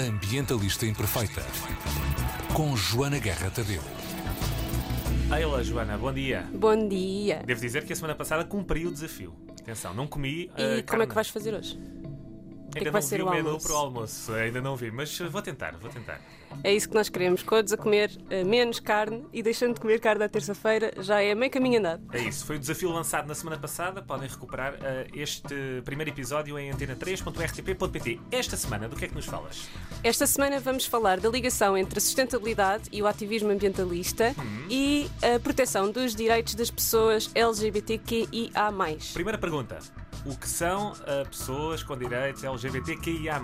Ambientalista Imperfeita. Com Joana Guerra Tadeu. Olá, Joana, bom dia. Bom dia. Devo dizer que a semana passada cumpri o desafio. Atenção, não comi. E uh, como carne. é que vais fazer hoje? Ainda que não vai vi ser o o menu almoço? para o almoço, ainda não vi, mas uh, vou tentar, vou tentar. É isso que nós queremos. Todos a comer eh, menos carne e deixando de comer carne à terça-feira já é meio caminho andado. É isso, foi o desafio lançado na semana passada. Podem recuperar uh, este primeiro episódio em antena3.rtp.pt. Esta semana, do que é que nos falas? Esta semana vamos falar da ligação entre a sustentabilidade e o ativismo ambientalista e a proteção dos direitos das pessoas LGBTQIA. Primeira pergunta: o que são uh, pessoas com direitos LGBTQIA?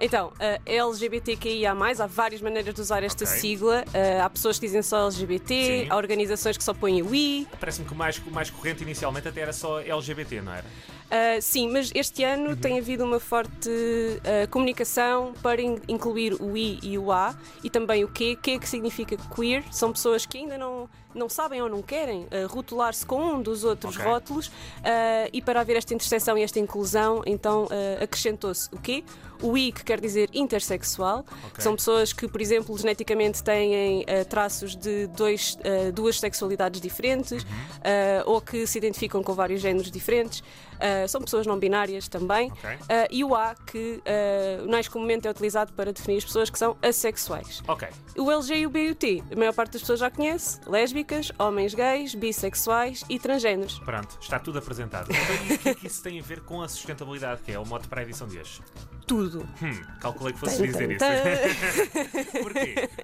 Então, a LGBTQIA, há várias maneiras de usar esta Ok. sigla. Uh, há pessoas que dizem só LGBT, Sim. há organizações que só põem o I. Parece-me que o mais, o mais corrente inicialmente até era só LGBT, não era? Uh, sim, mas este ano tem havido uma forte uh, comunicação para in- incluir o I e o A e também o Q. Q que significa queer. São pessoas que ainda não, não sabem ou não querem uh, rotular-se com um dos outros Ok. rótulos uh, e para haver esta interseção e esta inclusão, então uh, acrescentou-se o Q. O I, que quer dizer intersexual, Ok. são pessoas que, por exemplo, geneticamente têm traços de dois, duas sexualidades diferentes Uhum. uh, ou que se identificam com vários géneros diferentes. São pessoas não binárias também. Ok. Uh, e o A, que mais comumente é utilizado para definir as pessoas que são assexuais. Ok. O LG e o BUT, a maior parte das pessoas já conhece: lésbicas, homens gays, bissexuais e transgêneros. Pronto, está tudo apresentado. Então, e o que é que isso tem a ver com a sustentabilidade, que é o mote para a edição de hoje? Tudo. Hum, calculei que fosse Tan, dizer tan, isso. Porquê?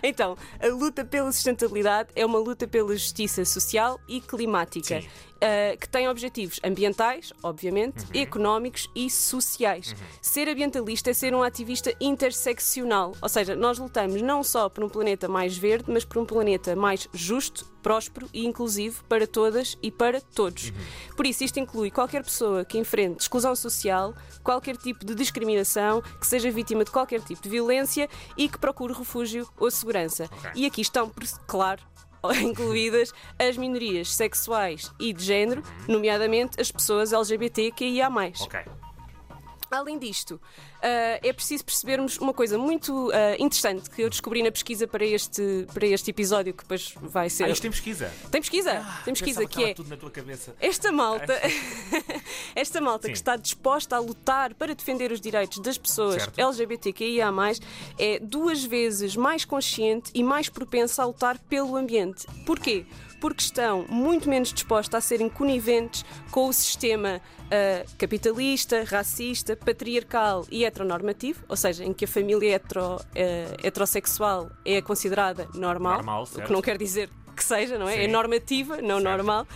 Então, a luta pela sustentabilidade é uma luta pela justiça social e climática, Sim. Uh, que tem objetivos ambientais, obviamente, Uhum. económicos e sociais. Ser ambientalista é ser um ativista interseccional, ou seja, nós lutamos não só por um planeta mais verde, mas por um planeta mais justo, próspero e inclusivo para todas e para todos. Por isso, isto inclui qualquer pessoa que enfrente exclusão social, qualquer tipo de discriminação, que seja vítima de qualquer tipo de violência e que procure refúgio ou segurança. Ok. E aqui estão, por- claro, incluídas as minorias sexuais e de género, nomeadamente as pessoas LGBTQIA. Ok. Além disto, ah, é preciso percebermos uma coisa muito ah, interessante que eu descobri na pesquisa para este, para este episódio, que depois vai ser. Ah, isto tem pesquisa. Tem pesquisa, tem Pensava pesquisa, que é tudo na tua cabeça. esta malta, esta malta Sim. que está disposta a lutar para defender os direitos das pessoas Certo. LGBTQIA, é duas vezes mais consciente e mais propensa a lutar pelo ambiente. Porquê? Porque estão muito menos dispostas a serem coniventes com o sistema ah, capitalista, racista, patriarcal e heteronormativo, ou seja, em que a família hetero, ah, heterossexual é considerada normal, Normal, o que não quer dizer que seja, não é? Sim. É normativa, não Certo. normal.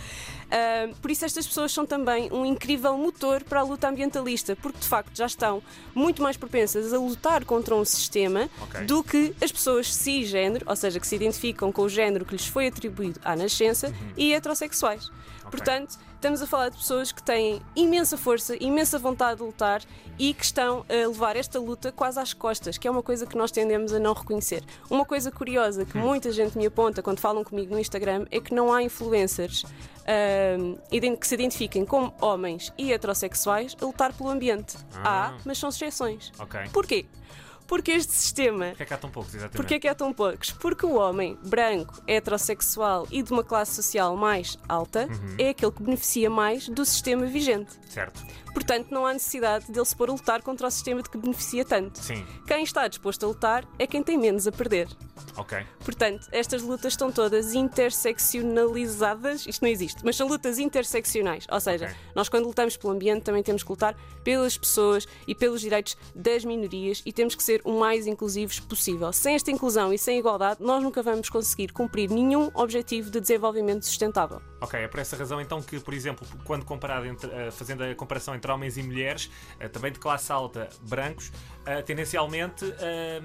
Ah, por isso, estas pessoas são também um incrível motor para a luta ambientalista, porque de facto já estão muito mais propensas a lutar contra um sistema Ok. do que as pessoas cisgênero, ou seja, que se identificam com o género que lhes foi atribuído à nascença, Uhum. e heterossexuais. Portanto, estamos a falar de pessoas que têm imensa força, imensa vontade de lutar e que estão a levar esta luta quase às costas, que é uma coisa que nós tendemos a não reconhecer. Uma coisa curiosa Hum. que muita gente me aponta quando falam comigo no Instagram é que não há influencers ident- que se identifiquem como homens e heterossexuais a lutar pelo ambiente. Ah. Há, mas são exceções. Ok. Porquê? Porque este sistema Porquê é que há tão poucos, exatamente? Porquê é que há tão poucos? Porque o homem branco, heterossexual e de uma classe social mais alta Uhum. é aquele que beneficia mais do sistema vigente. Certo. Portanto, não há necessidade dele se pôr a lutar contra o sistema de que beneficia tanto. Sim. Quem está disposto a lutar é quem tem menos a perder. Ok. Portanto, estas lutas estão todas interseccionalizadas. Isto não existe, mas são lutas interseccionais. Ou seja, Ok. nós, quando lutamos pelo ambiente, também temos que lutar pelas pessoas e pelos direitos das minorias e temos que ser o mais inclusivos possível. Sem esta inclusão e sem igualdade, nós nunca vamos conseguir cumprir nenhum objetivo de desenvolvimento sustentável. Ok, é por essa razão então que, por exemplo, quando comparado entre, eh, fazendo a comparação entre homens e mulheres, eh, também de classe alta, brancos, eh, tendencialmente eh,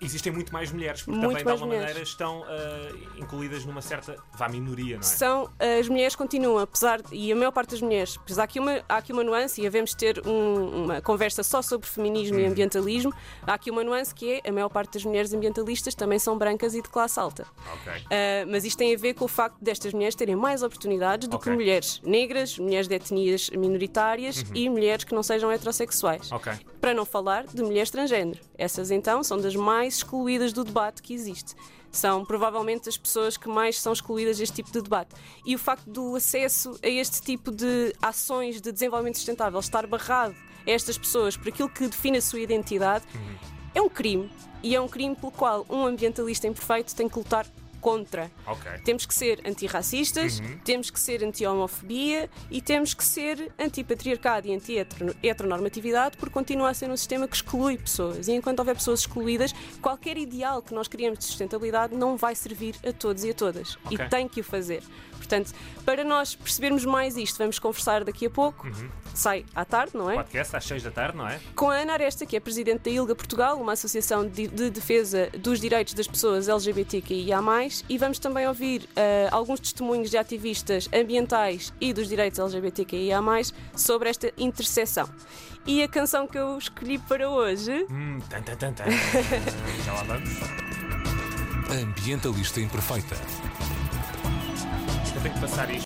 existem muito mais mulheres, porque Muito também de alguma mulheres. maneira estão eh, incluídas numa certa vá minoria, não é? São, as mulheres continuam, apesar, e a maior parte das mulheres, há aqui uma, há aqui uma nuance, e devemos ter um- uma conversa só sobre feminismo e ambientalismo, há aqui uma nuance que é, a maior parte das mulheres ambientalistas também são brancas e de classe alta. Ok. Ah, mas isto tem a ver com o facto destas mulheres terem mais oportunidades do Ok. que mulheres negras, mulheres de etnias minoritárias e mulheres que não sejam heterossexuais. Ok. Para não falar de mulheres transgênero. Essas então são das mais excluídas do debate que existe. São provavelmente as pessoas que mais são excluídas deste tipo de debate. E o facto do acesso a este tipo de ações de desenvolvimento sustentável estar barrado a estas pessoas por aquilo que define a sua identidade é um crime. E é um crime pelo qual um ambientalista imperfeito tem que lutar contra. Ok. Temos que ser antirracistas, temos que ser anti-homofobia e temos que ser anti-patriarcado e anti-heteronormatividade, porque continua a ser um sistema que exclui pessoas. E enquanto houver pessoas excluídas, qualquer ideal que nós criamos de sustentabilidade não vai servir a todos e a todas. Ok. E tem que o fazer. Portanto, para nós percebermos mais isto, vamos conversar daqui a pouco. Sai à tarde, não é? Podcast às 6 da tarde, não é? com a Ana Aresta, que é presidente da ILGA Portugal, uma associação de, de defesa dos direitos das pessoas LGBTQIA+, e vamos também ouvir eh, alguns testemunhos de ativistas ambientais e dos direitos LGBTQIA+, sobre esta interseção. E a canção que eu escolhi para hoje... Hum, tan, tan, tan, tan. Já lá vamos. Ambientalista Imperfeita. Eu tenho que passar isto.